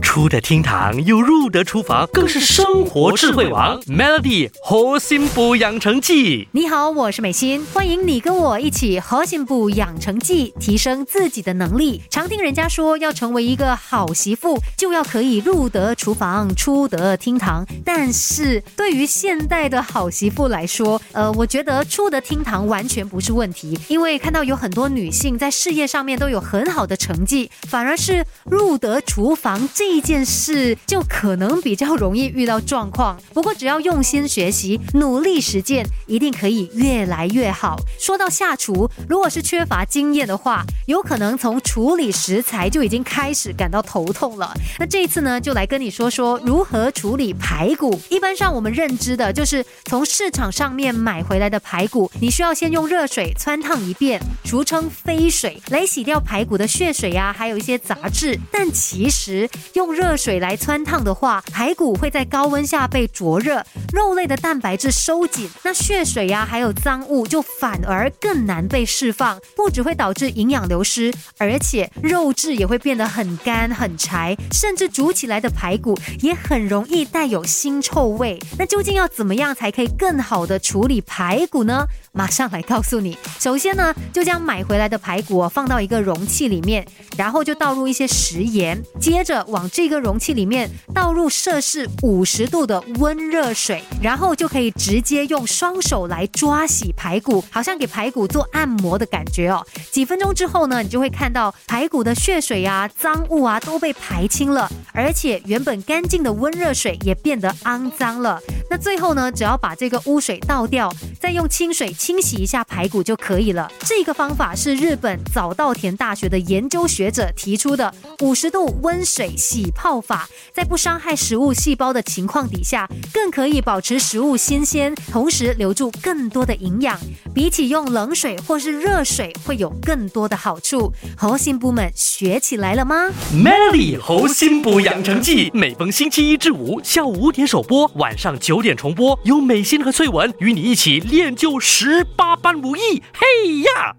出得厅堂又入得厨房，更是生活智慧王。Melody 核心补养成记，你好，我是美心，欢迎你跟我一起核心补养成记，提升自己的能力。常听人家说，要成为一个好媳妇，就要可以入得厨房，出得厅堂。但是对于现代的好媳妇来说，呃，我觉得出得厅堂完全不是问题，因为看到有很多女性在事业上面都有很好的成绩，反而是入得厨房这。这件事就可能比较容易遇到状况，不过只要用心学习、努力实践，一定可以越来越好。说到下厨，如果是缺乏经验的话，有可能从处理食材就已经开始感到头痛了。那这一次呢，就来跟你说说如何处理排骨。一般上我们认知的就是从市场上面买回来的排骨，你需要先用热水汆烫一遍，俗称飞水，来洗掉排骨的血水呀，还有一些杂质。但其实用热水来汆烫的话，排骨会在高温下被灼热，肉类的蛋白质收紧，那血水呀还有脏物就反而更难被释放，不只会导致营养流失，而且肉质也会变得很干很柴，甚至煮起来的排骨也很容易带有腥臭味。那究竟要怎么样才可以更好的处理排骨呢？马上来告诉你。首先呢，就将买回来的排骨放到一个容器里面，然后就倒入一些食盐，接着往往这个容器里面倒入摄氏五十度的温热水，然后就可以直接用双手来抓洗排骨，好像给排骨做按摩的感觉哦。几分钟之后呢，你就会看到排骨的血水呀、脏物啊都被排清了，而且原本干净的温热水也变得肮脏了。那最后呢，只要把这个污水倒掉，再用清水。清洗一下排骨就可以了。这个方法是日本早稻田大学的研究学者提出的五十度温水洗泡法，在不伤害食物细胞的情况底下，更可以保持食物新鲜，同时留住更多的营养。比起用冷水或是热水，会有更多的好处。猴心部们学起来了吗？Melody 猴心补养成记，每逢星期一至五下午五点首播，晚上九点重播，由美心和翠文与你一起练就。十八般武艺，嘿呀！